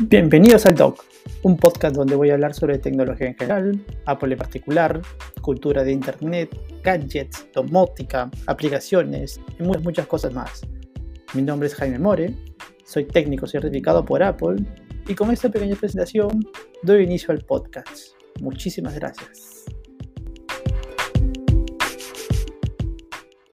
Bienvenidos al Doc, un podcast donde voy a hablar sobre tecnología en general, Apple en particular, cultura de Internet, gadgets, domótica, aplicaciones y muchas, muchas cosas más. Mi nombre es Jaime More, soy técnico certificado por Apple y con esta pequeña presentación doy inicio al podcast. Muchísimas gracias.